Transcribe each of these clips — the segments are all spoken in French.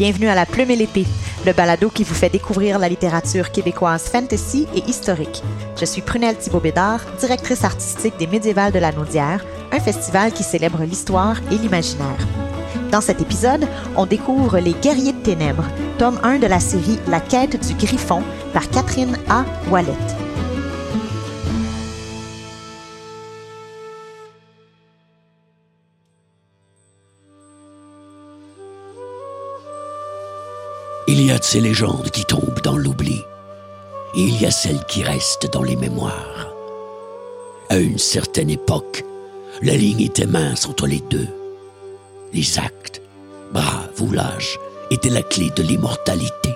Bienvenue à La Plume et l'Épée, le balado qui vous fait découvrir la littérature québécoise fantasy et historique. Je suis Prunelle Thibault-Bédard, directrice artistique des Médiévales de la Naudière, un festival qui célèbre l'histoire et l'imaginaire. Dans cet épisode, on découvre Les Guerriers de Ténèbres, tome 1 de la série La quête du Griffon par Catherine A. Wallet. Ces légendes qui tombent dans l'oubli, il y a celles qui restent dans les mémoires. À une certaine époque, la ligne était mince entre les deux. Les actes, braves ou lâches, étaient la clé de l'immortalité.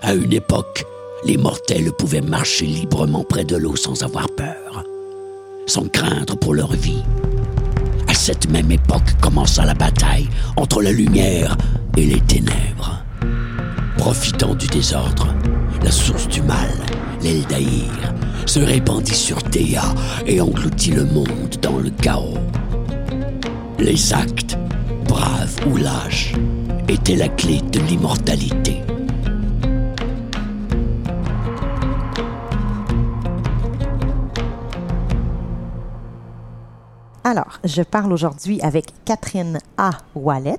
À une époque, les mortels pouvaient marcher librement près de l'eau sans avoir peur, sans craindre pour leur vie. À cette même époque commença la bataille entre la lumière et les ténèbres. Profitant du désordre, la source du mal, l'Eldaïr, se répandit sur Théa et engloutit le monde dans le chaos. Les actes, braves ou lâches, étaient la clé de l'immortalité. Alors, je parle aujourd'hui avec Catherine A. Wallet.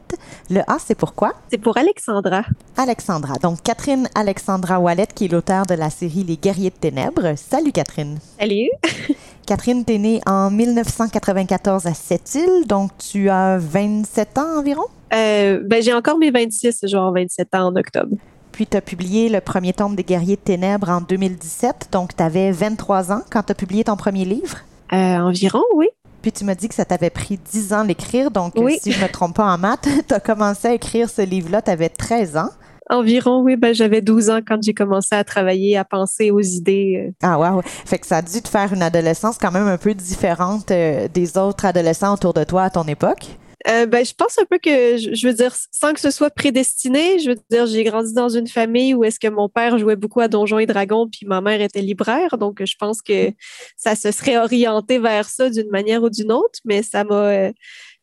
Le A, c'est pourquoi? C'est pour Alexandra. Alexandra. Donc, Catherine Alexandra Wallet, qui est l'auteur de la série Les Guerriers de Ténèbres. Salut, Catherine. Salut. Catherine, t'es née en 1994 à Sept-Îles, donc tu as 27 ans environ? Euh, ben, j'ai encore mes 26, genre 27 ans en octobre. Puis tu as publié le premier tome des Guerriers de Ténèbres en 2017, donc tu avais 23 ans quand tu as publié ton premier livre? Euh, environ, oui. Puis tu m'as dit que ça t'avait pris 10 ans d'écrire, donc Oui. si je ne me trompe pas en maths, tu as commencé à écrire ce livre-là, tu avais 13 ans. Environ, oui. Ben, j'avais 12 ans quand j'ai commencé à travailler, à penser aux idées. euh. Ah wow, fait que ça a dû te faire une adolescence quand même un peu différente euh, des autres adolescents autour de toi à ton époque. Euh, ben, je pense un peu que, je, veux dire, sans que ce soit prédestiné, je veux dire, j'ai grandi dans une famille où est-ce que mon père jouait beaucoup à Donjons et Dragons, puis ma mère était libraire, donc je pense que ça se serait orienté vers ça d'une manière ou d'une autre, mais ça m'a euh,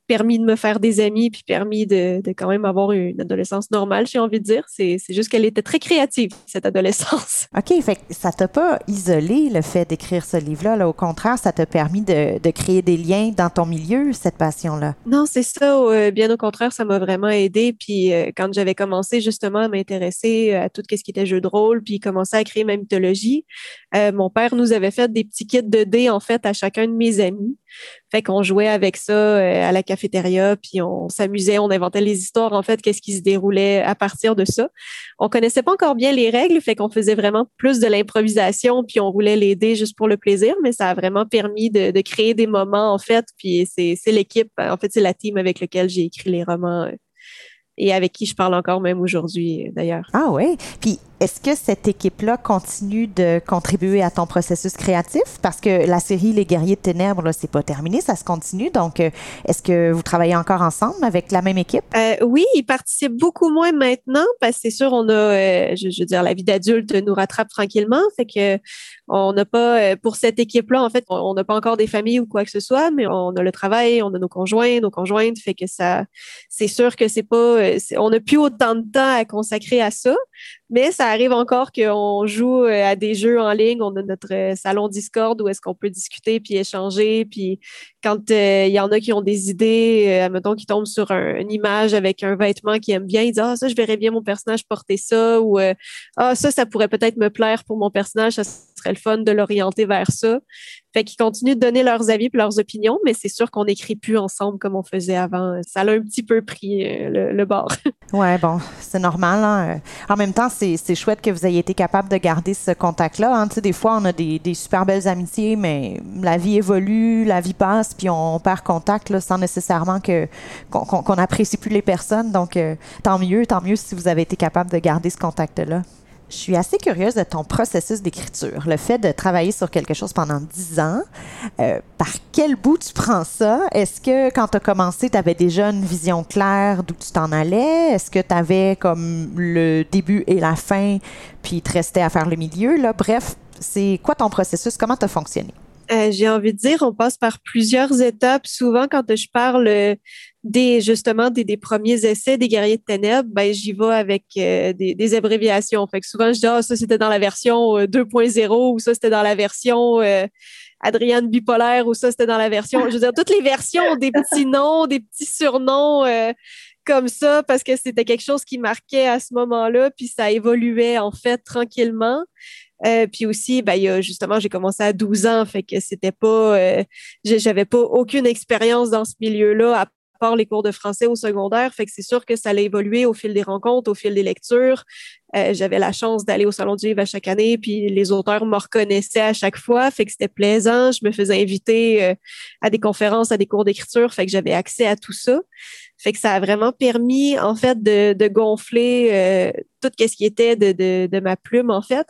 permis de me faire des amis, puis permis de, de quand même avoir une adolescence normale, j'ai envie de dire. C'est juste qu'elle était très créative, cette adolescence. OK, fait que ça t'a pas isolé le fait d'écrire ce livre-là? Là. Au contraire, ça t'a permis de, de créer des liens dans ton milieu, cette passion-là? Non, c'est ça. euh, bien au contraire, ça m'a vraiment aidé. Puis euh, quand j'avais commencé justement à m'intéresser à tout ce qui était jeu de rôle, puis commencer à créer ma mythologie, euh, mon père nous avait fait des petits kits de dés en fait à chacun de mes amis. Fait qu'on jouait avec ça euh, à la cafétéria, puis on s'amusait, on inventait les histoires en fait, qu'est-ce qui se déroulait à partir de ça. On connaissait pas encore bien les règles, fait qu'on faisait vraiment plus de l'improvisation, puis on roulait les dés juste pour le plaisir, mais ça a vraiment permis de, créer des moments en fait. Puis c'est c'est l'équipe, en fait c'est la team avec laquelle j'ai écrit les romans euh, et avec qui je parle encore même aujourd'hui euh, d'ailleurs. Ah oui. Puis est-ce que cette équipe-là continue de contribuer à ton processus créatif? Parce que la série Les Guerriers de Ténèbres, là, c'est pas terminé, ça se continue. Donc, euh, est-ce que vous travaillez encore ensemble avec la même équipe? Euh, oui, ils participent beaucoup moins maintenant parce que c'est sûr, on a, euh, je, je veux dire, la vie d'adulte nous rattrape tranquillement. Fait que on n'a pas, pour cette équipe-là, en fait, on n'a pas encore des familles ou quoi que ce soit, mais on a le travail, on a nos conjoints, nos conjointes. Fait que ça, c'est sûr que c'est pas, on n'a plus autant de temps à consacrer à ça. Mais ça arrive encore qu'on joue euh, à des jeux en ligne. On a notre euh, salon Discord où est-ce qu'on peut discuter puis échanger. Puis quand euh, il y en a qui ont des idées, mettons, qui tombent sur un- une image avec un vêtement qu'ils aiment bien, ils disent Ah, ça, je verrais bien mon personnage porter ça. Ou Ah, ça, ça pourrait peut-être me plaire pour mon personnage. Serait le fun de l'orienter vers ça. Fait qu'ils continuent de donner leurs avis et leurs opinions, mais c'est sûr qu'on n'écrit plus ensemble comme on faisait avant. Ça l'a un petit peu pris euh, le, bord. Ouais, bon, c'est normal. hein. En même temps, c'est chouette que vous ayez été capable de garder ce contact-là. hein. Tu sais, des fois, on a des, super belles amitiés, mais la vie évolue, la vie passe, puis on perd contact sans nécessairement qu'on qu'on- qu'on apprécie plus les personnes. Donc, euh, tant mieux, tant mieux si vous avez été capable de garder ce contact-là. Je suis assez curieuse de ton processus d'écriture. Le fait de travailler sur quelque chose pendant 10 ans, euh, par quel bout tu prends ça? Est-ce que quand tu as commencé, tu avais déjà une vision claire d'où tu t'en allais? Est-ce que tu avais comme le début et la fin, puis il te restait à faire le milieu? Là? Bref, c'est quoi ton processus? Comment tu as fonctionné? Euh, J'ai envie de dire, on passe par plusieurs étapes. Souvent, quand je parle euh, des justement des, premiers essais des guerriers de ténèbres, ben j'y vais avec euh, des, abréviations. Fait que souvent je dis ah ça c'était dans la version 2.0 euh, ou ça c'était dans la version euh, Adrienne bipolaire ou ça c'était dans la version. Je veux dire toutes les versions ont des petits noms, des petits surnoms comme ça parce que c'était quelque chose qui marquait à ce moment-là, puis ça évoluait en fait tranquillement. puis aussi, ben, justement, j'ai commencé à 12 ans, fait que c'était pas, j'avais pas aucune expérience dans ce milieu-là, à part les cours de français au secondaire. Fait que c'est sûr que ça allait évoluer au fil des rencontres, au fil des lectures. Euh, j'avais la chance d'aller au Salon du Livre à chaque année, puis les auteurs me reconnaissaient à chaque fois. Fait que c'était plaisant. Je me faisais inviter euh, à des conférences, à des cours d'écriture. Fait que j'avais accès à tout ça. Fait que ça a vraiment permis, en fait, de, gonfler euh, tout ce qui était de, de, de ma plume, en fait.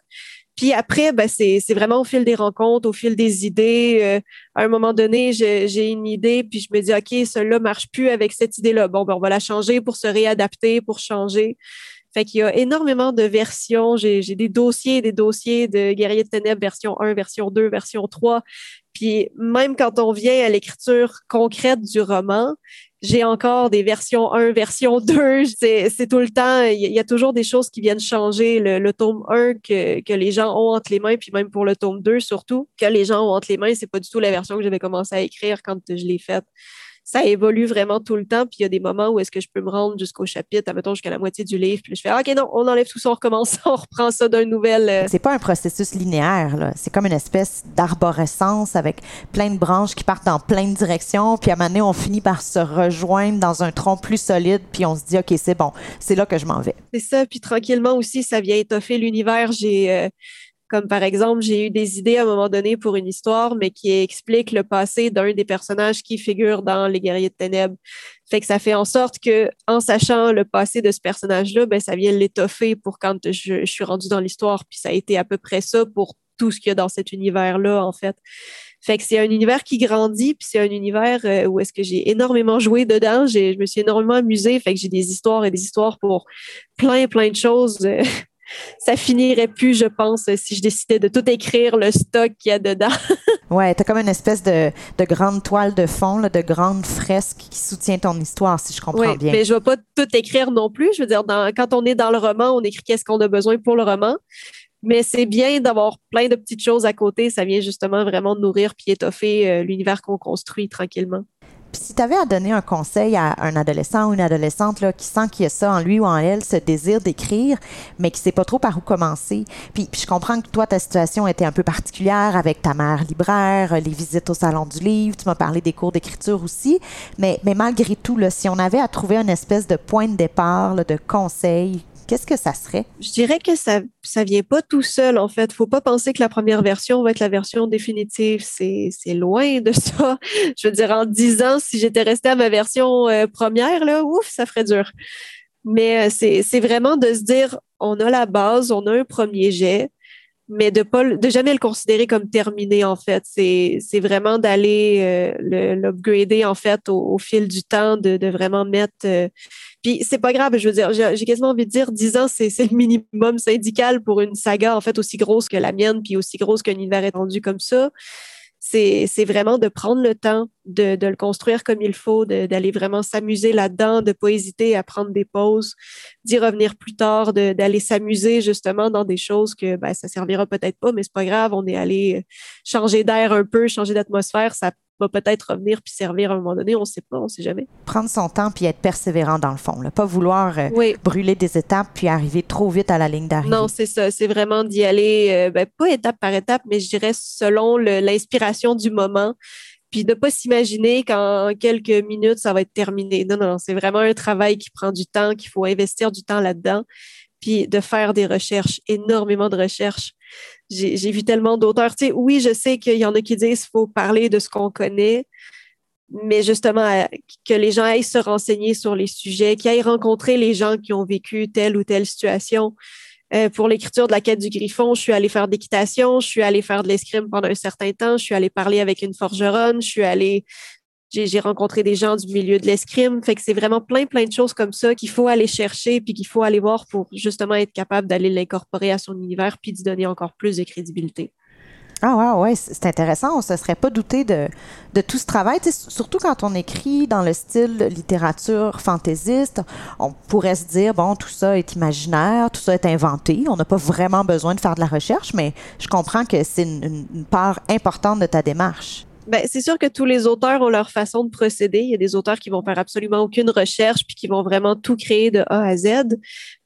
Puis après, ben, c'est vraiment au fil des rencontres, au fil des idées. Euh, à un moment donné, j'ai une idée, puis je me dis, OK, cela marche plus avec cette idée-là. Bon, ben, on va la changer pour se réadapter, pour changer. Fait qu'il y a énormément de versions. J'ai des dossiers, des dossiers de Guerrier de Ténèbres, version 1, version 2, version 3. Puis même quand on vient à l'écriture concrète du roman, j'ai encore des versions 1, version 2. C'est tout le temps, il y, a toujours des choses qui viennent changer. Le, tome 1 que, que, les gens ont entre les mains, puis même pour le tome 2 surtout, que les gens ont entre les mains, c'est pas du tout la version que j'avais commencé à écrire quand je l'ai faite ça évolue vraiment tout le temps. Puis il y a des moments où est-ce que je peux me rendre jusqu'au chapitre, admettons jusqu'à la moitié du livre. Puis je fais, OK, non, on enlève tout ça, on recommence, on reprend ça d'un nouvel. Euh. C'est pas un processus linéaire, là. C'est comme une espèce d'arborescence avec plein de branches qui partent dans plein de directions. Puis à un moment donné, on finit par se rejoindre dans un tronc plus solide. Puis on se dit, OK, c'est bon, c'est là que je m'en vais. C'est ça. Puis tranquillement aussi, ça vient étoffer l'univers. J'ai. Euh, comme par exemple, j'ai eu des idées à un moment donné pour une histoire, mais qui explique le passé d'un des personnages qui figure dans Les Guerriers de Ténèbres. Fait que ça fait en sorte que, en sachant le passé de ce personnage-là, ben, ça vient l'étoffer pour quand je, suis rendu dans l'histoire. Puis ça a été à peu près ça pour tout ce qu'il y a dans cet univers-là, en fait. Fait que c'est un univers qui grandit, puis c'est un univers euh, où est-ce que j'ai énormément joué dedans. Je me suis énormément amusée. Fait que j'ai des histoires et des histoires pour plein, plein de choses. Ça finirait plus, je pense, si je décidais de tout écrire le stock qu'il y a dedans. ouais, t'as comme une espèce de, de, grande toile de fond, de grande fresque qui soutient ton histoire, si je comprends bien. Mais je vais pas tout écrire non plus. Je veux dire, quand on est dans le roman, on écrit qu'est-ce qu'on a besoin pour le roman. Mais c'est bien d'avoir plein de petites choses à côté. Ça vient justement vraiment nourrir puis étoffer euh, l'univers qu'on construit tranquillement. Si tu avais à donner un conseil à un adolescent ou une adolescente là, qui sent qu'il y a ça en lui ou en elle, ce désir d'écrire, mais qui ne sait pas trop par où commencer, puis, je comprends que toi, ta situation était un peu particulière avec ta mère libraire, les visites au salon du livre, tu m'as parlé des cours d'écriture aussi, mais, mais malgré tout, là, si on avait à trouver une espèce de point de départ, de conseil, qu'est-ce que ça serait? Je dirais que ça ça vient pas tout seul, en fait. Faut pas penser que la première version va être la version définitive. C'est loin de ça. Je veux dire, en dix ans, si j'étais restée à ma version euh, première, là, ouf, ça ferait dur. Mais euh, c'est vraiment de se dire, on a la base, on a un premier jet, mais de pas de jamais le considérer comme terminé en fait. C'est vraiment d'aller euh, l'upgrader en fait au, fil du temps de, de vraiment mettre euh, puis c'est pas grave je veux dire j'ai quasiment envie de dire 10 ans c'est le minimum syndical pour une saga en fait aussi grosse que la mienne puis aussi grosse qu'un univers étendu comme ça c'est vraiment de prendre le temps de, le construire comme il faut, d'aller vraiment s'amuser là-dedans, de ne pas hésiter à prendre des pauses, d'y revenir plus tard, d'aller s'amuser justement dans des choses que ben, ça servira peut-être pas, mais c'est pas grave, on est allé changer d'air un peu, changer d'atmosphère, ça va peut-être revenir puis servir à un moment donné, on ne sait pas, on ne sait jamais. Prendre son temps puis être persévérant dans le fond, là. pas vouloir euh, brûler des étapes puis arriver trop vite à la ligne d'arrivée. Non, c'est ça, c'est vraiment d'y aller, euh, ben, pas étape par étape, mais je dirais selon l'inspiration du moment puis de pas s'imaginer qu'en quelques minutes, ça va être terminé. Non, non, c'est vraiment un travail qui prend du temps, qu'il faut investir du temps là-dedans, puis de faire des recherches, énormément de recherches j'ai vu tellement d'auteurs. Oui, je sais qu'il y en a qui disent qu'il faut parler de ce qu'on connaît, mais justement, que les gens aillent se renseigner sur les sujets, qu'ils aillent rencontrer les gens qui ont vécu telle ou telle situation. Euh, pour l'écriture de la quête du griffon, je suis allée faire d'équitation, je suis allée faire de l'escrime pendant un certain temps, je suis allée parler avec une forgeronne, je suis allée j'ai rencontré des gens du milieu de l'escrime. Fait que c'est vraiment plein, plein de choses comme ça qu'il faut aller chercher puis qu'il faut aller voir pour justement être capable d'aller l'incorporer à son univers puis d'y donner encore plus de crédibilité. Ah ouais, ouais, c'est intéressant. On ne se serait pas douté de, de tout ce travail. surtout quand on écrit dans le style littérature fantaisiste, on pourrait se dire, bon, tout ça est imaginaire, tout ça est inventé. On n'a pas vraiment besoin de faire de la recherche, mais je comprends que c'est une part importante de ta démarche. Ben, c'est sûr que tous les auteurs ont leur façon de procéder. Il y a des auteurs qui vont faire absolument aucune recherche puis qui vont vraiment tout créer de A à Z.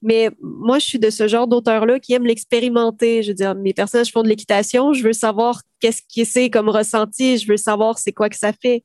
Mais moi, je suis de ce genre d'auteur-là qui aime l'expérimenter. Je veux dire, mes personnages font de l'équitation. Je veux savoir qu'est-ce qui c'est comme ressenti. Je veux savoir c'est quoi que ça fait.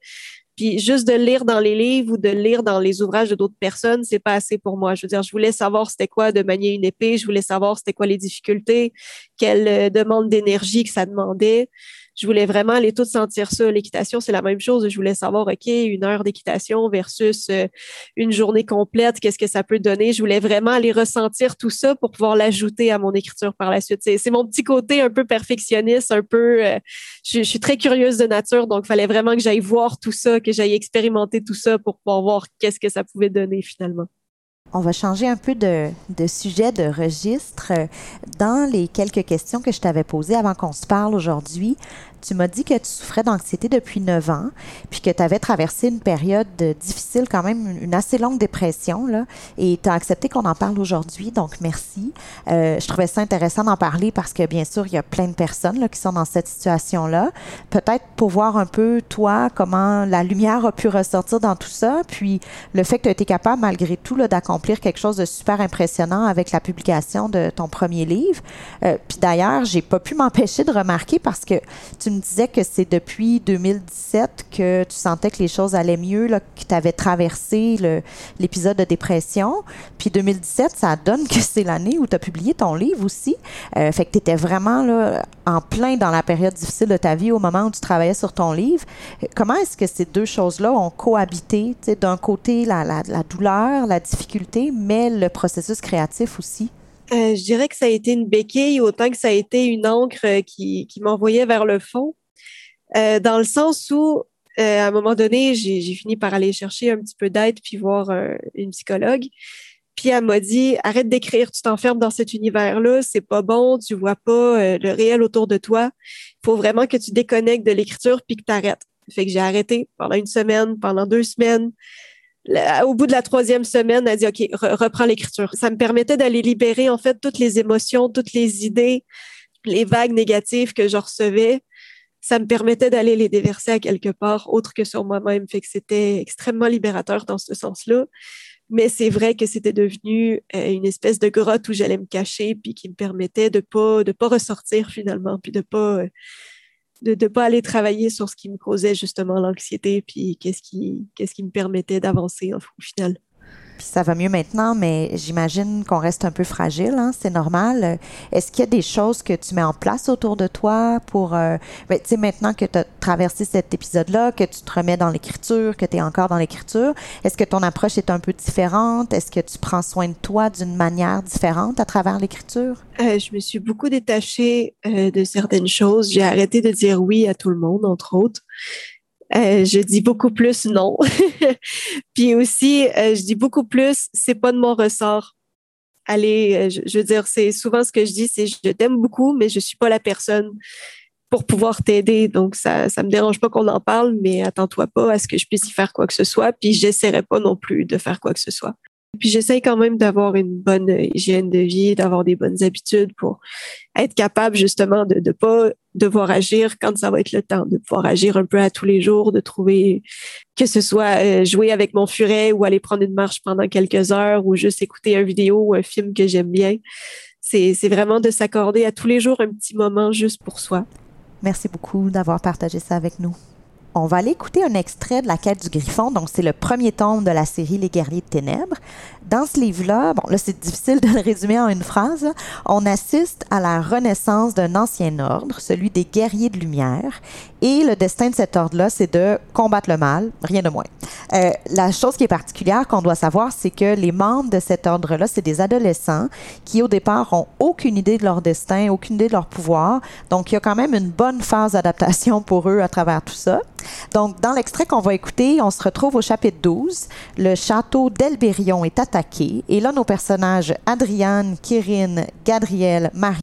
Puis juste de lire dans les livres ou de lire dans les ouvrages de d'autres personnes, c'est pas assez pour moi. Je veux dire, je voulais savoir c'était quoi de manier une épée, je voulais savoir c'était quoi les difficultés, quelle euh, demande d'énergie que ça demandait je voulais vraiment aller tout sentir ça. L'équitation, c'est la même chose. Je voulais savoir, OK, une heure d'équitation versus euh, une journée complète, qu'est-ce que ça peut donner? Je voulais vraiment aller ressentir tout ça pour pouvoir l'ajouter à mon écriture par la suite. C'est mon petit côté un peu perfectionniste, un peu... Euh, je, suis très curieuse de nature, donc il fallait vraiment que j'aille voir tout ça, que j'aille expérimenter tout ça pour pouvoir voir qu'est-ce que ça pouvait donner finalement. On va changer un peu de, sujet, de registre. Dans les quelques questions que je t'avais posées avant qu'on se parle aujourd'hui, tu m'as dit que tu souffrais d'anxiété depuis 9 ans, puis que tu avais traversé une période difficile, quand même, une assez longue dépression, là, et tu as accepté qu'on en parle aujourd'hui, donc merci. Euh, je trouvais ça intéressant d'en parler parce que, bien sûr, il y a plein de personnes là, qui sont dans cette situation-là. Peut-être pour voir un peu, toi, comment la lumière a pu ressortir dans tout ça, puis le fait que tu as été capable, malgré tout, d'accomplir quelque chose de super impressionnant avec la publication de ton premier livre. Euh, puis d'ailleurs, j'ai pas pu m'empêcher de remarquer parce que tu me disais que c'est depuis 2017 que tu sentais que les choses allaient mieux, que tu avais traversé l'épisode de dépression. Puis 2017, ça donne que c'est l'année où tu as publié ton livre aussi. Euh, fait que tu étais vraiment en plein dans la période difficile de ta vie au moment où tu travaillais sur ton livre. Comment est-ce que ces deux choses-là ont cohabité? D'un côté, la douleur, la difficulté, mais le processus créatif aussi? Euh, je dirais que ça a été une béquille autant que ça a été une encre euh, qui, qui m'envoyait vers le fond, euh, dans le sens où, euh, à un moment donné, j'ai fini par aller chercher un petit peu d'aide puis voir une psychologue. Puis elle m'a dit arrête d'écrire, tu t'enfermes dans cet univers-là, c'est pas bon, tu vois pas le réel autour de toi. Il faut vraiment que tu déconnectes de l'écriture puis que tu arrêtes. Fait que j'ai arrêté pendant une semaine, pendant deux semaines au bout de la troisième semaine, elle dit OK, reprends l'écriture. Ça me permettait d'aller libérer en fait toutes les émotions, toutes les idées, les vagues négatives que je recevais. Ça me permettait d'aller les déverser à quelque part autre que sur moi-même. Fait que c'était extrêmement libérateur dans ce sens-là. Mais c'est vrai que c'était devenu euh, une espèce de grotte où j'allais me cacher puis qui me permettait de pas de pas ressortir finalement puis de pas euh, de ne pas aller travailler sur ce qui me causait justement l'anxiété, puis qu'est-ce qui, qu'est-ce qui me permettait d'avancer au final. Puis ça va mieux maintenant, mais j'imagine qu'on reste un peu fragile, hein? c'est normal. Est-ce qu'il y a des choses que tu mets en place autour de toi pour, euh, ben, tu sais, maintenant que tu as traversé cet épisode-là, que tu te remets dans l'écriture, que tu es encore dans l'écriture, est-ce que ton approche est un peu différente? Est-ce que tu prends soin de toi d'une manière différente à travers l'écriture? Euh, je me suis beaucoup détachée euh, de certaines choses. J'ai arrêté de dire oui à tout le monde, entre autres. Euh, je dis beaucoup plus non. Puis aussi, euh, je dis beaucoup plus, c'est pas de mon ressort. Allez, euh, je, veux dire, c'est souvent ce que je dis, c'est je t'aime beaucoup, mais je suis pas la personne pour pouvoir t'aider. Donc, ça, ça me dérange pas qu'on en parle, mais attends-toi pas à ce que je puisse y faire quoi que ce soit. Puis, j'essaierai pas non plus de faire quoi que ce soit. Puis j'essaye quand même d'avoir une bonne hygiène de vie, d'avoir des bonnes habitudes pour être capable justement de ne pas devoir agir quand ça va être le temps, de pouvoir agir un peu à tous les jours, de trouver que ce soit euh, jouer avec mon furet ou aller prendre une marche pendant quelques heures ou juste écouter une vidéo ou un film que j'aime bien. C'est vraiment de s'accorder à tous les jours un petit moment juste pour soi. Merci beaucoup d'avoir partagé ça avec nous. On va aller écouter un extrait de La quête du Griffon. Donc, c'est le premier tome de la série Les guerriers de ténèbres. Dans ce livre-là, bon, là, c'est difficile de le résumer en une phrase. On assiste à la renaissance d'un ancien ordre, celui des guerriers de lumière. Et le destin de cet ordre-là, c'est de combattre le mal, rien de moins. Euh, la chose qui est particulière qu'on doit savoir, c'est que les membres de cet ordre-là, c'est des adolescents qui, au départ, ont aucune idée de leur destin, aucune idée de leur pouvoir. Donc, il y a quand même une bonne phase d'adaptation pour eux à travers tout ça. Donc, dans l'extrait qu'on va écouter, on se retrouve au chapitre 12. Le château d'Elbérion est attaqué. Et là, nos personnages, Adriane, Kirin, Gadriel, Marie,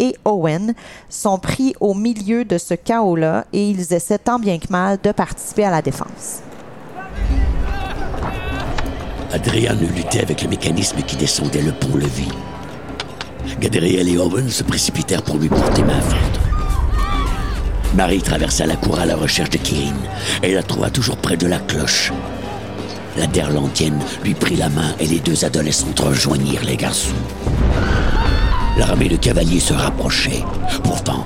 et Owen sont pris au milieu de ce chaos-là et ils essaient tant bien que mal de participer à la défense. Adrian luttait avec le mécanisme qui descendait le pont-levis. Gadriel et Owen se précipitèrent pour lui porter main forte. Marie traversa la cour à la recherche de Kirin et la trouva toujours près de la cloche. La Derlantienne lui prit la main et les deux adolescents rejoignirent les garçons. L'armée de cavaliers se rapprochait. Pourtant,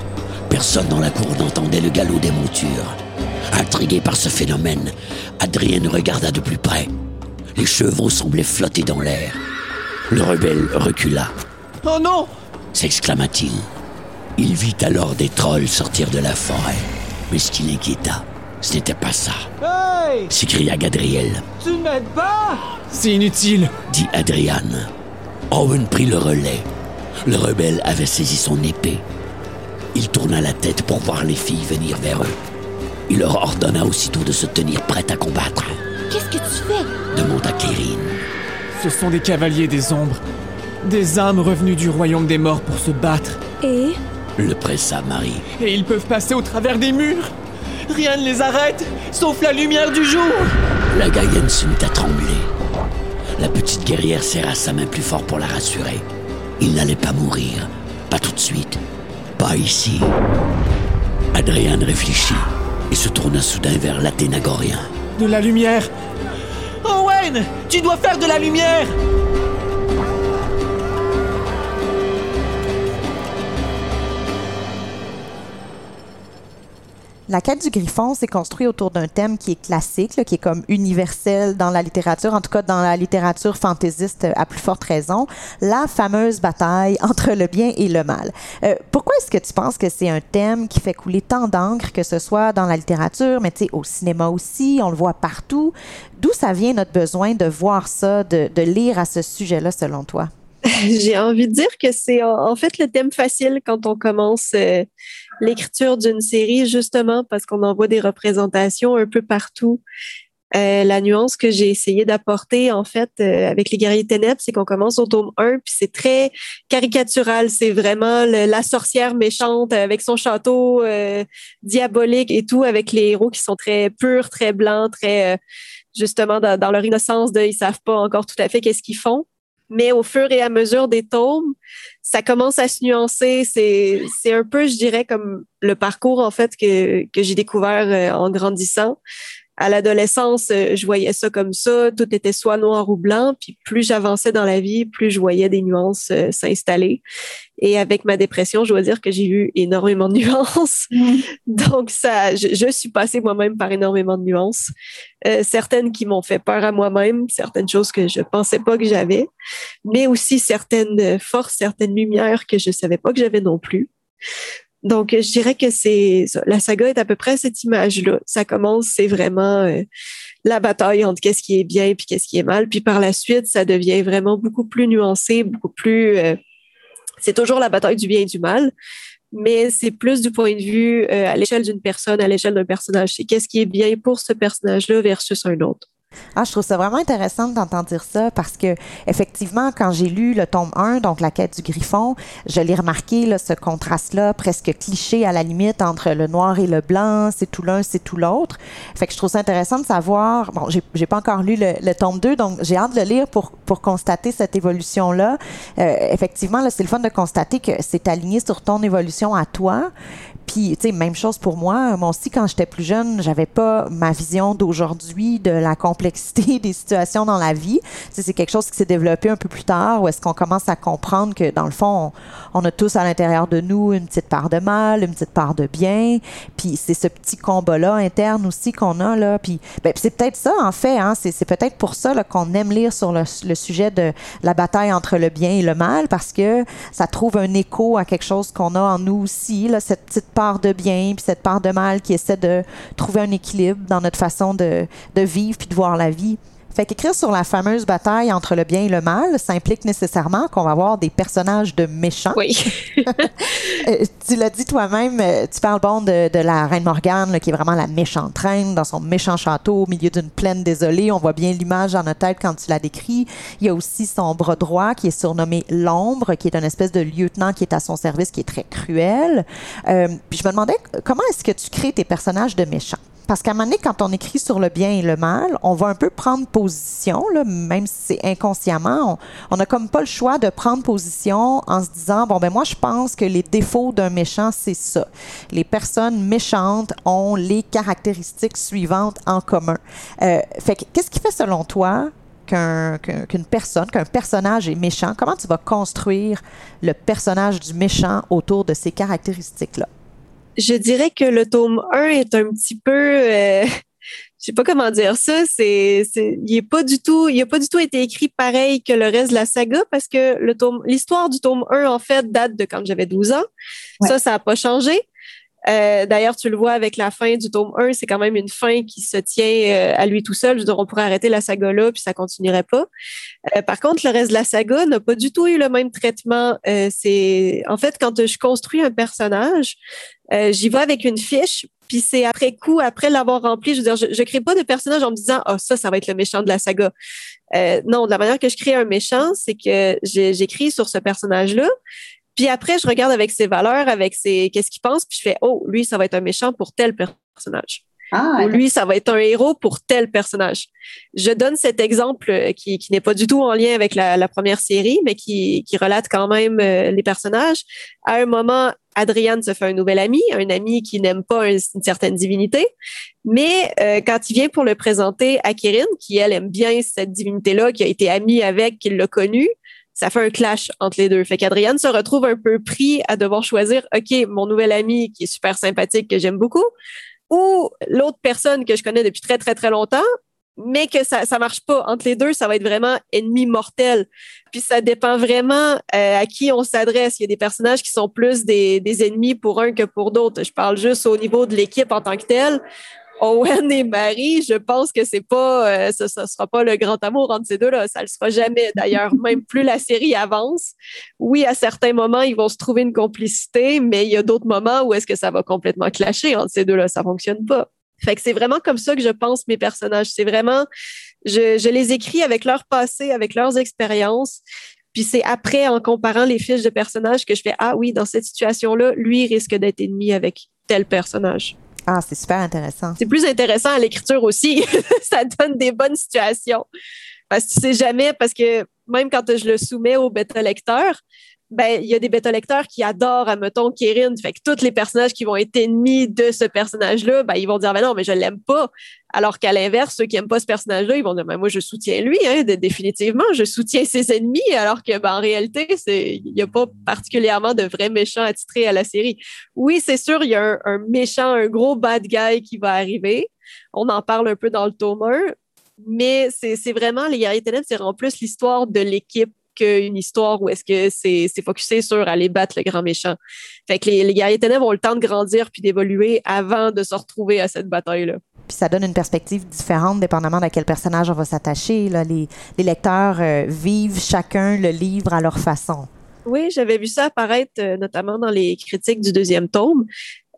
personne dans la cour n'entendait le galop des montures. Intrigué par ce phénomène, Adrien regarda de plus près. Les chevaux semblaient flotter dans l'air. Le rebelle recula. Oh non s'exclama-t-il. Il vit alors des trolls sortir de la forêt. Mais ce qui l'inquiéta, ce n'était pas ça. Hey s'écria Gadriel. Tu ne m'aides pas? C'est inutile, dit Adrian. Owen prit le relais. Le rebelle avait saisi son épée. Il tourna la tête pour voir les filles venir vers eux. Il leur ordonna aussitôt de se tenir prêtes à combattre. Qu'est-ce que tu fais? Demanda Kirin. Ce sont des cavaliers des ombres. Des âmes revenues du royaume des morts pour se battre. Et? Le pressa Marie. Et ils peuvent passer au travers des murs. Rien ne les arrête, sauf la lumière du jour. La Gaïenne se mit à trembler. La petite guerrière serra sa main plus fort pour la rassurer. Il n'allait pas mourir. Pas tout de suite. Pas ici. Adrian réfléchit et se tourna soudain vers l'Athénagorien. De la lumière. Owen, tu dois faire de la lumière. La quête du griffon s'est construite autour d'un thème qui est classique, qui est comme universel dans la littérature, en tout cas dans la littérature fantaisiste à plus forte raison, la fameuse bataille entre le bien et le mal. Euh, pourquoi est-ce que tu penses que c'est un thème qui fait couler tant d'encre, que ce soit dans la littérature, mais au cinéma aussi, on le voit partout? D'où ça vient notre besoin de voir ça, de, de lire à ce sujet-là, selon toi? J'ai envie de dire que c'est en fait le thème facile quand on commence euh, l'écriture d'une série, justement parce qu'on en voit des représentations un peu partout. Euh, la nuance que j'ai essayé d'apporter, en fait, euh, avec les guerriers ténèbres, c'est qu'on commence au tome 1, puis c'est très caricatural. C'est vraiment la sorcière méchante avec son château euh, diabolique et tout, avec les héros qui sont très purs, très blancs, très, euh, justement, dans, dans leur innocence de, ils savent pas encore tout à fait qu'est-ce qu'ils font. Mais au fur et à mesure des tomes, ça commence à se nuancer. C'est, un peu, je dirais, comme le parcours, en fait, que, que j'ai découvert euh, en grandissant. À l'adolescence, euh, je voyais ça comme ça. Tout était soit noir ou blanc. Puis plus j'avançais dans la vie, plus je voyais des nuances euh, s'installer. Et avec ma dépression, je dois dire que j'ai eu énormément de nuances. Donc, ça, je, je suis passée moi-même par énormément de nuances. Euh, certaines qui m'ont fait peur à moi-même, certaines choses que je pensais pas que j'avais, mais aussi certaines forces, certaines lumières que je savais pas que j'avais non plus. Donc, je dirais que c'est la saga est à peu près cette image-là. Ça commence, c'est vraiment euh, la bataille entre qu'est-ce qui est bien puis qu'est-ce qui est mal. Puis par la suite, ça devient vraiment beaucoup plus nuancé, beaucoup plus. euh, c'est toujours la bataille du bien et du mal, mais c'est plus du point de vue euh, à l'échelle d'une personne, à l'échelle d'un personnage. C'est qu'est-ce qui est bien pour ce personnage-là versus un autre. Ah, je trouve ça vraiment intéressant d'entendre dire ça parce que effectivement, quand j'ai lu le tome 1, donc la quête du griffon, je l'ai remarqué, ce contraste-là, presque cliché à la limite entre le noir et le blanc, c'est tout l'un, c'est tout l'autre. Fait que je trouve ça intéressant de savoir, bon, j'ai j'ai pas encore lu le, tome 2, donc j'ai hâte de le lire pour, pour constater cette évolution-là. Euh, effectivement, c'est le fun de constater que c'est aligné sur ton évolution à toi. Puis, tu sais, même chose pour moi. Moi aussi, quand j'étais plus jeune, j'avais pas ma vision d'aujourd'hui de la des situations dans la vie. C'est quelque chose qui s'est développé un peu plus tard, où est-ce qu'on commence à comprendre que, dans le fond, on, a tous à l'intérieur de nous une petite part de mal, une petite part de bien. Puis, c'est ce petit combat-là interne aussi qu'on a, là. Puis, ben, c'est peut-être ça, en fait. Hein? C'est peut-être pour ça qu'on aime lire sur le, sujet de la bataille entre le bien et le mal, parce que ça trouve un écho à quelque chose qu'on a en nous aussi, cette petite part de bien puis cette part de mal qui essaie de trouver un équilibre dans notre façon de vivre puis de voir la vie. Fait qu'écrire sur la fameuse bataille entre le bien et le mal, ça implique nécessairement qu'on va avoir des personnages de méchants. Oui. Euh, tu l'as dit toi-même, euh, tu parles bon de, de la reine Morgane, là, qui est vraiment la méchante reine dans son méchant château au milieu d'une plaine désolée. On voit bien l'image dans notre tête quand tu la décris. Il y a aussi son bras droit qui est surnommé l'ombre, qui est une espèce de lieutenant qui est à son service, qui est très cruel. Euh, puis je me demandais comment est-ce que tu crées tes personnages de méchants? Parce qu'à un moment donné, quand on écrit sur le bien et le mal, on va un peu prendre position, même si c'est inconsciemment. On n'a comme pas le choix de prendre position en se disant bon ben moi je pense que les défauts d'un méchant c'est ça. Les personnes méchantes ont les caractéristiques suivantes en commun. Euh, fait que qu'est-ce qui fait selon toi qu'un- qu'un- qu'une personne, qu'un personnage est méchant? Comment tu vas construire le personnage du méchant autour de ces caractéristiques-là? Je dirais que le tome 1 est un petit peu euh, je sais pas comment dire ça, c'est c'est il est pas du tout il a pas du tout été écrit pareil que le reste de la saga parce que le tome l'histoire du tome 1 en fait date de quand j'avais 12 ans. Ouais. Ça ça a pas changé. Euh, D'ailleurs, tu le vois avec la fin du tome 1, c'est quand même une fin qui se tient euh, à lui tout seul. Je veux dire, on pourrait arrêter la saga là, puis ça continuerait pas. Euh, par contre, le reste de la saga n'a pas du tout eu le même traitement. C'est En fait, quand je construis un personnage, j'y vais avec une fiche, puis c'est après coup, après l'avoir rempli, je veux dire, je, crée pas de personnage en me disant, ah, ça, ça va être le méchant de la saga. Non, de la manière que je crée un méchant, c'est que j'écris sur ce personnage-là, puis après, je regarde avec ses valeurs, avec ses, qu'est-ce qu'il pense, puis je fais, oh, lui, ça va être un méchant pour tel personnage. Ah, Ou lui, ça va être un héros pour tel personnage. Je donne cet exemple euh, qui, qui n'est pas du tout en lien avec la, la première série, mais qui, qui relate quand même euh, les personnages. À un moment, Adriane se fait un nouvel ami, un ami qui n'aime pas un- une certaine divinité, mais euh, quand il vient pour le présenter à Kirin, qui elle aime bien cette divinité-là, qui a été amie avec, qui l'a connue, ça fait un clash entre les deux. Fait qu'Adriane se retrouve un peu pris à devoir choisir, OK, mon nouvel ami qui est super sympathique, que j'aime beaucoup, ou l'autre personne que je connais depuis très, très, très longtemps, mais que ça ça marche pas. Entre les deux, ça va être vraiment ennemi mortel. Puis ça dépend vraiment euh, à qui on s'adresse. Il y a des personnages qui sont plus des, des ennemis pour un que pour d'autres. Je parle juste au niveau de l'équipe en tant que telle. Owen et Marie, je pense que c'est pas, euh, ce, ce sera pas le grand amour entre ces deux-là. Ça le sera jamais. D'ailleurs, même plus la série avance, oui, à certains moments, ils vont se trouver une complicité, mais il y a d'autres moments où est-ce que ça va complètement clasher entre ces deux-là? Ça fonctionne pas. Fait que c'est vraiment comme ça que je pense mes personnages. C'est vraiment, je, je les écris avec leur passé, avec leurs expériences. Puis c'est après, en comparant les fiches de personnages, que je fais Ah oui, dans cette situation-là, lui risque d'être ennemi avec tel personnage. Ah, c'est super intéressant. C'est plus intéressant à l'écriture aussi. ça donne des bonnes situations. Parce que tu sais jamais, parce que même quand je le soumets au bêta-lecteur, ben, il y a des bêta-lecteurs qui adorent, admettons, Kirin. Fait que tous les personnages qui vont être ennemis de ce personnage-là, ben, ils vont dire, ben non, mais je l'aime pas. Alors qu'à l'inverse, ceux qui aiment pas ce personnage-là, ils vont dire, ben, moi, je soutiens lui, hein, définitivement. Je soutiens ses ennemis, alors que, ben, en réalité, c'est, il y a pas particulièrement de vrais méchants attitrés à la série. Oui, c'est sûr, il y a un, méchant, un gros bad guy qui va arriver. On en parle un peu dans le tome 1, mais c'est c'est vraiment, les guerriers ténèbres, c'est en plus l'histoire de l'équipe qu'une histoire où est-ce que c'est c'est focusé sur aller battre le grand méchant. Fait que les, les guerriers ténèbres ont le temps de grandir puis d'évoluer avant de se retrouver à cette bataille-là. Puis ça donne une perspective différente dépendamment de quel personnage on va s'attacher. là. Les, les lecteurs euh, vivent chacun le livre à leur façon. Oui, j'avais vu ça apparaître euh, notamment dans les critiques du deuxième tome.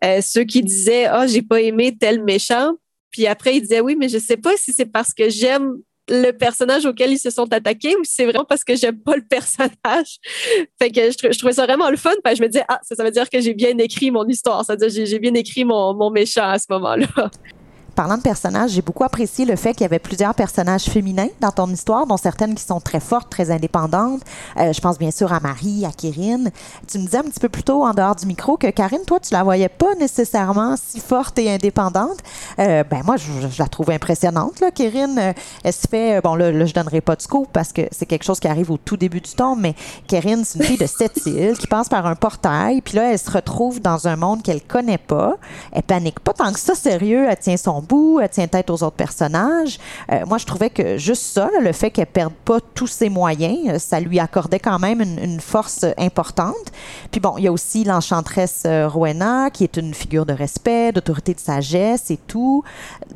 Euh, ceux qui disaient Ah, j'ai pas aimé tel méchant. Puis après, ils disaient Oui, mais je sais pas si c'est parce que j'aime le personnage auquel ils se sont attaqués ou si c'est vraiment parce que j'aime pas le personnage? fait que je, je trouvais ça vraiment le fun. Que je me disais Ah, ça, veut dire que j'ai bien écrit mon histoire. Ça veut dire que j'ai- bien écrit mon méchant à ce moment-là. Parlant de personnages, j'ai beaucoup apprécié le fait qu'il y avait plusieurs personnages féminins dans ton histoire, dont certaines qui sont très fortes, très indépendantes. Euh, je pense bien sûr à Marie, à Kérine. Tu me disais un petit peu plus tôt en dehors du micro que Karine, toi, tu la voyais pas nécessairement si forte et indépendante. Euh, ben moi, je, je la trouve impressionnante. Là. Kérine, euh, elle se fait, bon là, là je donnerai pas de scoop parce que c'est quelque chose qui arrive au tout début du tome, mais Kérine, c'est une fille de sept îles qui passe par un portail, puis là, elle se retrouve dans un monde qu'elle connaît pas. Elle panique pas tant que ça, sérieux. Elle tient son bout, elle tient tête aux autres personnages. Euh, moi, je trouvais que juste ça, le fait qu'elle perde pas tous ses moyens, ça lui accordait quand même une, force importante. Puis bon, il y a aussi l'enchanteresse Rowena, qui est une figure de respect, d'autorité, de sagesse et tout.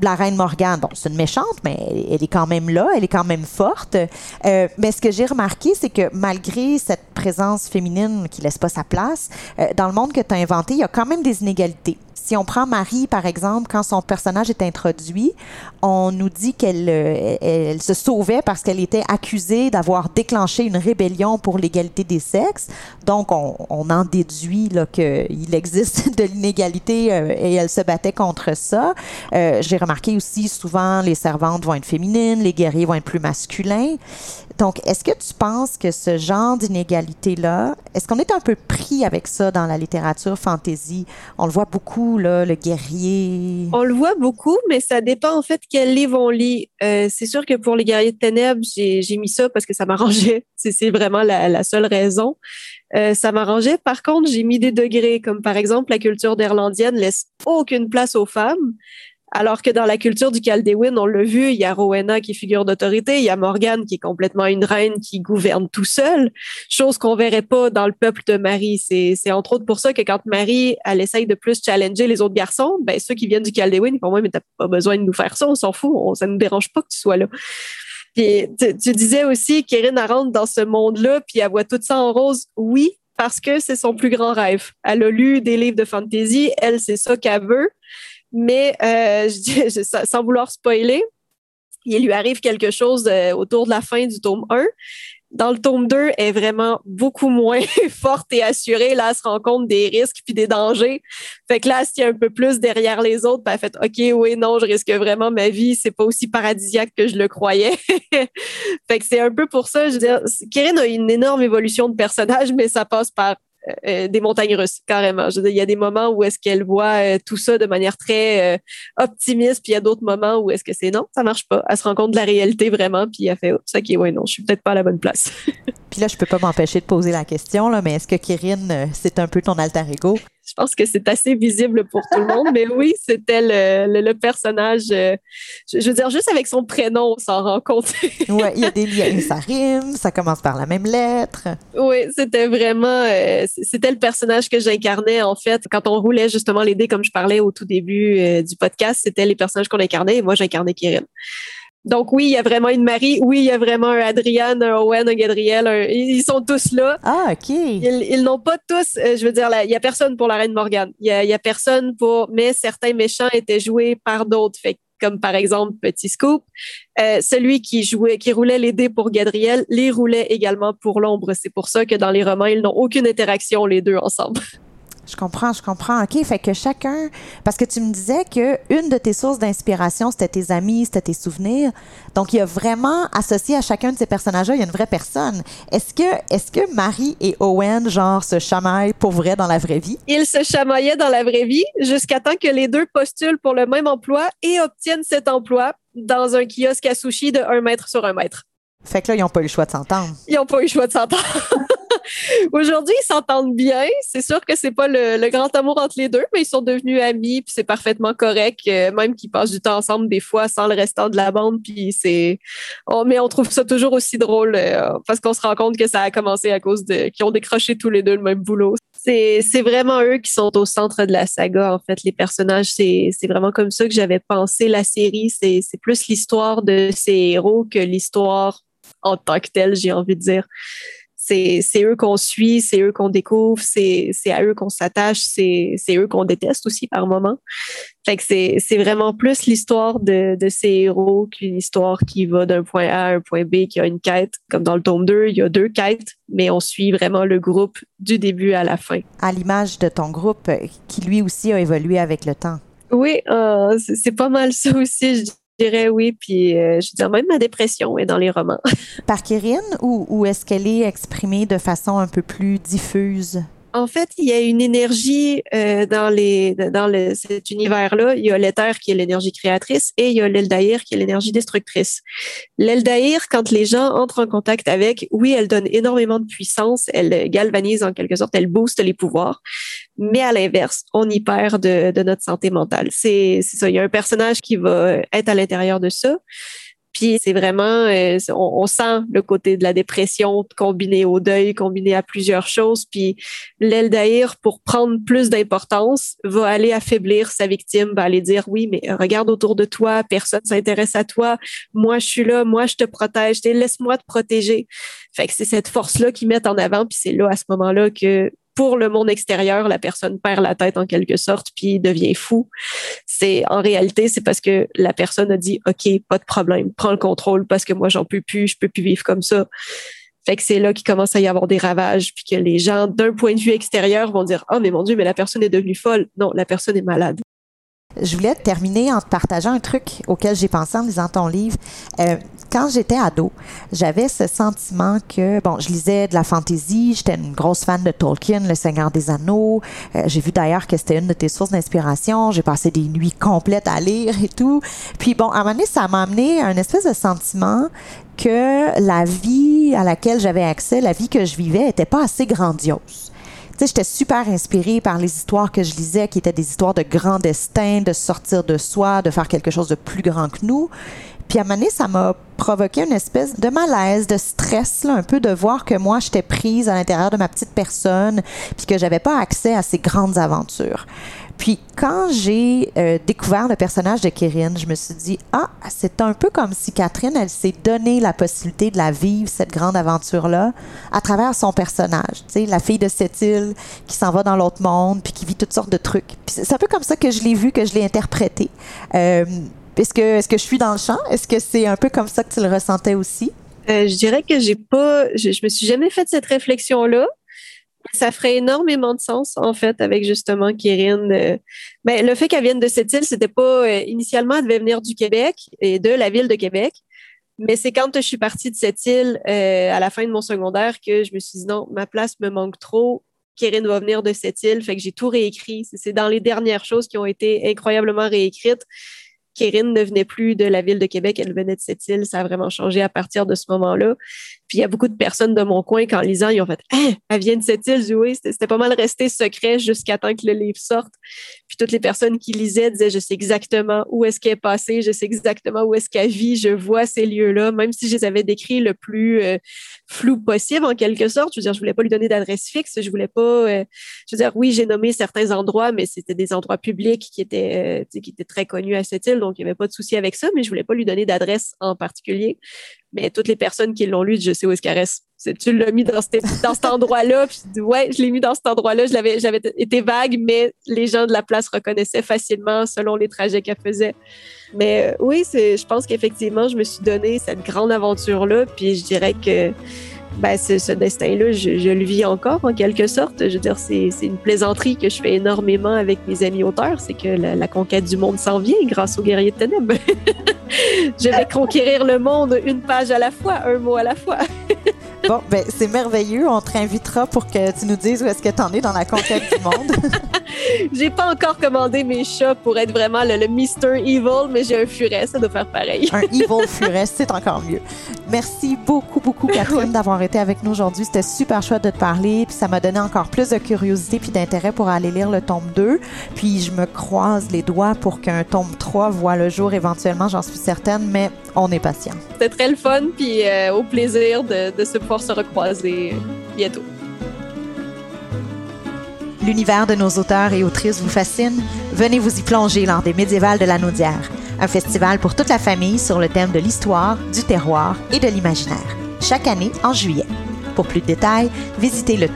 La reine Morgane, bon, c'est une méchante, mais elle, est quand même là, elle est quand même forte. mais ce que j'ai remarqué, c'est que malgré cette présence féminine qui laisse pas sa place, dans le monde que tu as inventé, il y a quand même des inégalités. Si on prend Marie, par exemple, quand son personnage est introduit, on nous dit qu'elle euh, se sauvait parce qu'elle était accusée d'avoir déclenché une rébellion pour l'égalité des sexes. Donc, on, en déduit qu'il existe de l'inégalité euh, et elle se battait contre ça. Euh, j'ai remarqué aussi souvent les servantes vont être féminines, les guerriers vont être plus masculins. Donc, est-ce que tu penses que ce genre d'inégalité-là, est-ce qu'on est un peu pris avec ça dans la littérature fantasy? On le voit beaucoup, là, le guerrier. On le voit beaucoup, mais ça dépend en fait quel livre on lit. Euh, c'est sûr que pour les guerriers de ténèbres, j'ai mis ça parce que ça m'arrangeait. C'est vraiment la, seule raison. Euh, ça m'arrangeait. Par contre, j'ai mis des degrés, comme par exemple la culture d'Irlandienne laisse aucune place aux femmes. Alors que dans la culture du Caldewin, on l'a vu, il y a Rowena qui figure d'autorité, il y a Morgane qui est complètement une reine qui gouverne tout seul, chose qu'on verrait pas dans le peuple de Marie. C'est entre autres pour ça que quand Marie, elle essaye de plus challenger les autres garçons, ben ceux qui viennent du Caldewin, font moi, mais t'as pas besoin de nous faire ça, on s'en fout, on, ça nous dérange pas que tu sois là. Puis tu, disais aussi qu'Erin rentre dans ce monde-là, puis elle voit tout ça en rose. Oui, parce que c'est son plus grand rêve. Elle a lu des livres de fantasy, elle, c'est ça qu'elle veut. Mais euh, je, sans vouloir spoiler, il lui arrive quelque chose euh, autour de la fin du tome 1. Dans le tome 2, elle est vraiment beaucoup moins forte et assurée. Là, elle se rend compte des risques puis des dangers. Fait que là, elle se tient un peu plus derrière les autres. Puis elle fait OK, oui, non, je risque vraiment ma vie. C'est pas aussi paradisiaque que je le croyais. fait que c'est un peu pour ça. Je veux dire, Kirin a une énorme évolution de personnage, mais ça passe par euh, euh, des montagnes russes, carrément. il y a des moments où est-ce qu'elle voit euh, tout ça de manière très optimiste, puis il y a d'autres moments où est-ce que c'est non, ça marche pas. Elle se rend compte de la réalité vraiment, puis elle fait, ça qui est, ouais, non, je suis peut-être pas à la bonne place. puis là, je peux pas m'empêcher de poser la question, là, mais est-ce que Kirin, c'est un peu ton alter ego? Je pense que c'est assez visible pour tout le monde. Mais oui, c'était le, personnage. Euh, je, veux dire, juste avec son prénom, on s'en rend compte. oui, il y a des liens, ça rime, ça commence par la même lettre. Oui, c'était vraiment. Euh, c'était le personnage que j'incarnais, en fait. Quand on roulait justement les dés, comme je parlais au tout début euh, du podcast, c'était les personnages qu'on incarnait et moi, j'incarnais Kirin. Donc oui, il y a vraiment une Marie, oui, il y a vraiment un Adrian, un Owen, un Gadriel, ils sont tous là. Ah, OK. Ils, n'ont pas tous, euh, je veux dire, il y a personne pour la Reine Morgane. Il y a, personne pour, mais certains méchants étaient joués par d'autres. Fait comme par exemple Petit Scoop, euh, celui qui jouait, qui roulait les dés pour Gadriel, les roulait également pour l'ombre. C'est pour ça que dans les romans, ils n'ont aucune interaction les deux ensemble. Je comprends, je comprends. OK, fait que chacun parce que tu me disais que une de tes sources d'inspiration, c'était tes amis, c'était tes souvenirs. Donc il y a vraiment associé à chacun de ces personnages-là, il y a une vraie personne. Est-ce que est-ce que Marie et Owen genre se chamaillent pour vrai dans la vraie vie? Ils se chamaillaient dans la vraie vie jusqu'à temps que les deux postulent pour le même emploi et obtiennent cet emploi dans un kiosque à sushi de un mètre sur un mètre. Fait que là, ils n'ont pas eu le choix de s'entendre. Ils n'ont pas eu le choix de s'entendre. Aujourd'hui, ils s'entendent bien. C'est sûr que c'est pas le, grand amour entre les deux, mais ils sont devenus amis, puis c'est parfaitement correct. Euh, même qu'ils passent du temps ensemble des fois sans le restant de la bande, puis c'est. mais on trouve ça toujours aussi drôle euh, parce qu'on se rend compte que ça a commencé à cause de qu'ils ont décroché tous les deux le même boulot. C'est vraiment eux qui sont au centre de la saga, en fait. Les personnages, c'est vraiment comme ça que j'avais pensé la série. C'est plus l'histoire de ces héros que l'histoire en tant que telle, j'ai envie de dire c'est eux qu'on suit, c'est eux qu'on découvre, c'est à eux qu'on s'attache, c'est eux qu'on déteste aussi par moment. Fait que c'est vraiment plus l'histoire de, de, ces héros qu'une histoire qui va d'un point A à un point B, qui a une quête. Comme dans le tome 2, il y a deux quêtes, mais on suit vraiment le groupe du début à la fin. À l'image de ton groupe, qui lui aussi a évolué avec le temps. Oui, euh, c'est pas mal ça aussi. Je dirais oui, puis euh, je dirais même ma dépression est dans les romans. Par Kérine ou, ou est-ce qu'elle est exprimée de façon un peu plus diffuse? En fait, il y a une énergie euh, dans, les, dans le, cet univers-là. Il y a l'éther qui est l'énergie créatrice et il y a l'Eldaïr qui est l'énergie destructrice. L'Eldaïr, quand les gens entrent en contact avec, oui, elle donne énormément de puissance, elle galvanise en quelque sorte, elle booste les pouvoirs. Mais à l'inverse, on y perd de, de notre santé mentale. C'est ça. Il y a un personnage qui va être à l'intérieur de ça. Puis c'est vraiment, euh, on, sent le côté de la dépression combiné au deuil, combiné à plusieurs choses. Puis l'Eldaïr, pour prendre plus d'importance, va aller affaiblir sa victime, va aller dire oui, mais regarde autour de toi, personne s'intéresse à toi. Moi, je suis là, moi, je te protège. Laisse-moi te protéger. Fait que c'est cette force-là qu'ils mettent en avant. Puis c'est là, à ce moment-là, que pour le monde extérieur, la personne perd la tête en quelque sorte puis devient fou. C'est en réalité, c'est parce que la personne a dit OK, pas de problème, prends le contrôle parce que moi j'en peux plus, je peux plus vivre comme ça. Fait que c'est là qu'il commence à y avoir des ravages puis que les gens d'un point de vue extérieur vont dire "Oh mais mon dieu, mais la personne est devenue folle." Non, la personne est malade. Je voulais terminer en te partageant un truc auquel j'ai pensé en lisant ton livre. Euh, quand j'étais ado, j'avais ce sentiment que, bon, je lisais de la fantaisie, j'étais une grosse fan de Tolkien, Le Seigneur des Anneaux. Euh, j'ai vu d'ailleurs que c'était une de tes sources d'inspiration. J'ai passé des nuits complètes à lire et tout. Puis bon, à un moment donné, ça m'a amené un espèce de sentiment que la vie à laquelle j'avais accès, la vie que je vivais, était pas assez grandiose j'étais super inspirée par les histoires que je lisais, qui étaient des histoires de grand destin, de sortir de soi, de faire quelque chose de plus grand que nous. Puis à un moment donné, ça m'a provoqué une espèce de malaise, de stress, là, un peu de voir que moi, j'étais prise à l'intérieur de ma petite personne, puis que j'avais pas accès à ces grandes aventures. Puis quand j'ai euh, découvert le personnage de Kérine, je me suis dit ah, c'est un peu comme si Catherine, elle s'est donné la possibilité de la vivre cette grande aventure là à travers son personnage, tu sais, la fille de cette île qui s'en va dans l'autre monde puis qui vit toutes sortes de trucs. C'est un peu comme ça que je l'ai vu, que je l'ai interprété. Euh, est-ce que est-ce que je suis dans le champ? Est-ce que c'est un peu comme ça que tu le ressentais aussi? Euh, je dirais que j'ai pas, je, je, me suis jamais fait cette réflexion là. Ça ferait énormément de sens, en fait, avec justement Kérine. Euh, ben, le fait qu'elle vienne de cette île, c'était pas euh, initialement, elle devait venir du Québec et de la ville de Québec. Mais c'est quand je suis partie de cette île euh, à la fin de mon secondaire que je me suis dit non, ma place me manque trop. Kérine va venir de cette île. Fait que j'ai tout réécrit. C'est dans les dernières choses qui ont été incroyablement réécrites. Kérine ne venait plus de la ville de Québec, elle venait de cette île. Ça a vraiment changé à partir de ce moment-là. Puis il y a beaucoup de personnes de mon coin, qu'en lisant, ils ont fait hein, elle vient de cette île, oui, c'était pas mal resté secret jusqu'à temps que le livre sorte. Puis toutes les personnes qui lisaient disaient Je sais exactement où est-ce qu'elle est passée, je sais exactement où est-ce qu'elle vit, je vois ces lieux-là, même si je les avais décrits le plus euh, flou possible en quelque sorte. Je veux dire, je voulais pas lui donner d'adresse fixe, je voulais pas. Euh, je veux dire, oui, j'ai nommé certains endroits, mais c'était des endroits publics qui étaient, euh, qui étaient très connus à cette île, donc il n'y avait pas de souci avec ça, mais je voulais pas lui donner d'adresse en particulier mais toutes les personnes qui l'ont lu, je sais où est-ce qu'elle reste. Tu l'as mis dans, cet, endroit-là, ouais, je l'ai mis dans cet endroit-là. J'avais été vague, mais les gens de la place reconnaissaient facilement selon les trajets qu'elle faisait. Mais euh, oui, je pense qu'effectivement, je me suis donné cette grande aventure-là, puis je dirais que ben, ce, destin-là, je, le vis encore en quelque sorte. Je veux dire, c'est, une plaisanterie que je fais énormément avec mes amis auteurs. C'est que la, conquête du monde s'en vient grâce aux guerriers de ténèbres. je vais conquérir le monde une page à la fois, un mot à la fois. bon, ben, c'est merveilleux. On te réinvitera pour que tu nous dises où est-ce que tu en es dans la conquête du monde. j'ai pas encore commandé mes chats pour être vraiment le, le Mr. Evil, mais j'ai un furet, ça doit faire pareil. un Evil furet, c'est encore mieux. Merci beaucoup, beaucoup, Catherine, d'avoir été avec nous aujourd'hui. C'était super chouette de te parler, puis ça m'a donné encore plus de curiosité puis d'intérêt pour aller lire le tome 2. Puis je me croise les doigts pour qu'un tome 3 voit le jour éventuellement, j'en suis certaine, mais on est patient. C'était très le fun, puis euh, au plaisir de, de se pouvoir se recroiser bientôt. L'univers de nos auteurs et autrices vous fascine? Venez vous y plonger lors des Médiévales de la Naudière, un festival pour toute la famille sur le thème de l'histoire, du terroir et de l'imaginaire chaque année en juillet. Pour plus de détails, visitez le.